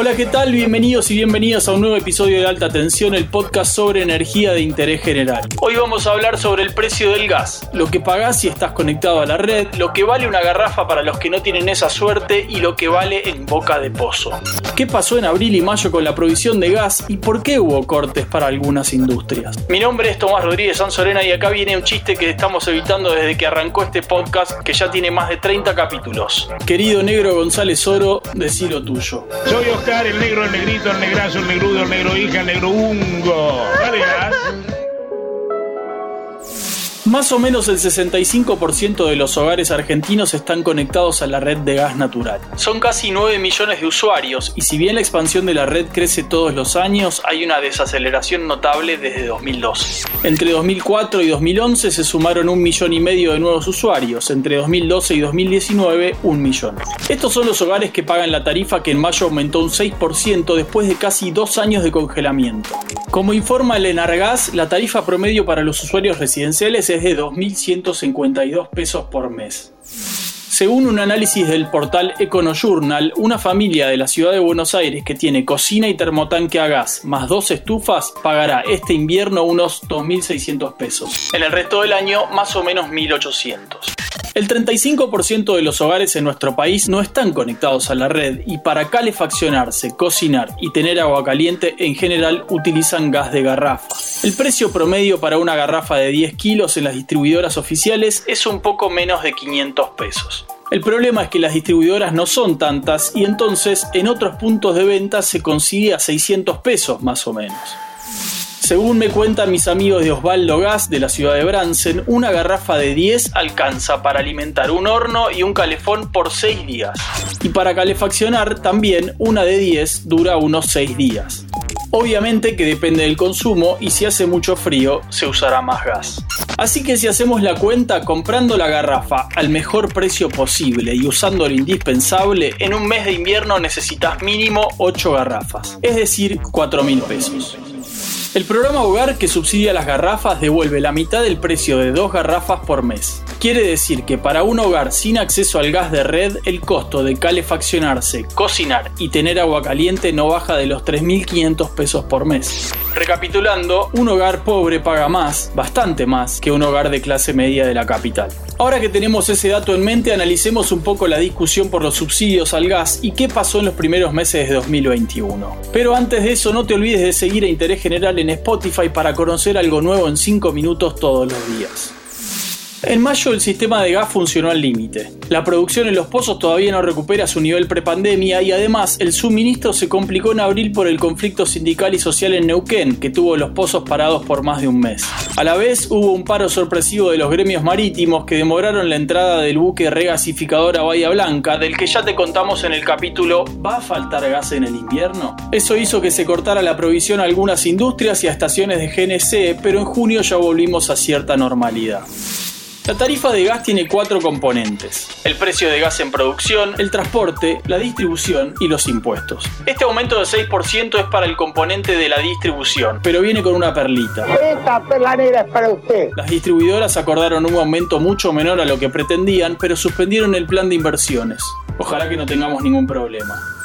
Hola, ¿qué tal? Bienvenidos y bienvenidas a un nuevo episodio de Alta Tensión, el podcast sobre energía de interés general. Hoy vamos a hablar sobre el precio del gas, lo que pagás si estás conectado a la red, lo que vale una garrafa para los que no tienen esa suerte y lo que vale en boca de pozo. ¿Qué pasó en abril y mayo con la provisión de gas y por qué hubo cortes para algunas industrias? Mi nombre es Tomás Rodríguez Sanzorena y acá viene un chiste que estamos evitando desde que arrancó este podcast que ya tiene más de 30 capítulos. Querido negro González Oro, decilo tuyo. El negro, el negrito, el negrazo, el negrudo, el negro hija, el negro hungo. Dale gas. Más o menos el 65% de los hogares argentinos están conectados a la red de gas natural. Son casi 9 millones de usuarios y si bien la expansión de la red crece todos los años, hay una desaceleración notable desde 2012. Entre 2004 y 2011 se sumaron un millón y medio de nuevos usuarios, entre 2012 y 2019 un millón. Estos son los hogares que pagan la tarifa que en mayo aumentó un 6% después de casi dos años de congelamiento. Como informa el Enargas, la tarifa promedio para los usuarios residenciales es de 2.152 pesos por mes. Según un análisis del portal EconoJournal, una familia de la ciudad de Buenos Aires que tiene cocina y termotanque a gas más dos estufas pagará este invierno unos 2.600 pesos. En el resto del año, más o menos 1.800. El 35% de los hogares en nuestro país no están conectados a la red y para calefaccionarse, cocinar y tener agua caliente en general utilizan gas de garrafa. El precio promedio para una garrafa de 10 kilos en las distribuidoras oficiales es un poco menos de 500 pesos. El problema es que las distribuidoras no son tantas y entonces en otros puntos de venta se consigue a 600 pesos más o menos. Según me cuentan mis amigos de Osvaldo Gas de la ciudad de Bransen, una garrafa de 10 alcanza para alimentar un horno y un calefón por 6 días. Y para calefaccionar también una de 10 dura unos 6 días. Obviamente que depende del consumo y si hace mucho frío se usará más gas. Así que si hacemos la cuenta comprando la garrafa al mejor precio posible y usando lo indispensable, en un mes de invierno necesitas mínimo 8 garrafas, es decir, 4 mil pesos. El programa Hogar que subsidia las garrafas devuelve la mitad del precio de dos garrafas por mes. Quiere decir que para un hogar sin acceso al gas de red, el costo de calefaccionarse, cocinar y tener agua caliente no baja de los 3.500 pesos por mes. Recapitulando, un hogar pobre paga más, bastante más, que un hogar de clase media de la capital. Ahora que tenemos ese dato en mente, analicemos un poco la discusión por los subsidios al gas y qué pasó en los primeros meses de 2021. Pero antes de eso, no te olvides de seguir a Interés General en Spotify para conocer algo nuevo en 5 minutos todos los días. En mayo el sistema de gas funcionó al límite. La producción en los pozos todavía no recupera su nivel prepandemia y además el suministro se complicó en abril por el conflicto sindical y social en Neuquén, que tuvo los pozos parados por más de un mes. A la vez hubo un paro sorpresivo de los gremios marítimos que demoraron la entrada del buque regasificador a Bahía Blanca, del que ya te contamos en el capítulo ¿Va a faltar gas en el invierno? Eso hizo que se cortara la provisión a algunas industrias y a estaciones de GNC, pero en junio ya volvimos a cierta normalidad. La tarifa de gas tiene cuatro componentes. El precio de gas en producción, el transporte, la distribución y los impuestos. Este aumento del 6% es para el componente de la distribución, pero viene con una perlita. Esta perlanera es para usted. Las distribuidoras acordaron un aumento mucho menor a lo que pretendían, pero suspendieron el plan de inversiones. Ojalá que no tengamos ningún problema.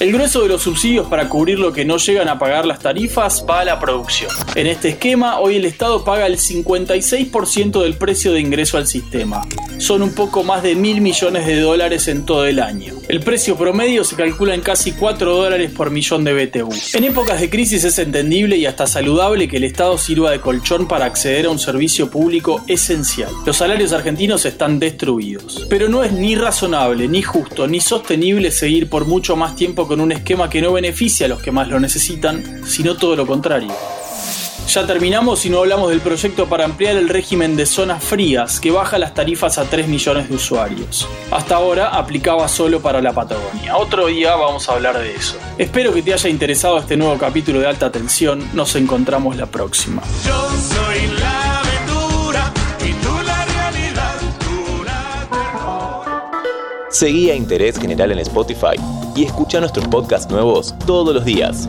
El grueso de los subsidios para cubrir lo que no llegan a pagar las tarifas va a la producción. En este esquema, hoy el Estado paga el 56% del precio de ingreso al sistema. Son un poco más de mil millones de dólares en todo el año. El precio promedio se calcula en casi 4 dólares por millón de BTU. En épocas de crisis es entendible y hasta saludable que el Estado sirva de colchón para acceder a un servicio público esencial. Los salarios argentinos están destruidos. Pero no es ni razonable, ni justo, ni sostenible seguir por mucho más tiempo con un esquema que no beneficia a los que más lo necesitan, sino todo lo contrario. Ya terminamos y no hablamos del proyecto para ampliar el régimen de zonas frías, que baja las tarifas a 3 millones de usuarios. Hasta ahora aplicaba solo para la Patagonia. Otro día vamos a hablar de eso. Espero que te haya interesado este nuevo capítulo de alta tensión. Nos encontramos la próxima. Yo soy la aventura y tú la realidad. Tú la Seguí a Interés General en Spotify y escucha nuestros podcasts nuevos todos los días.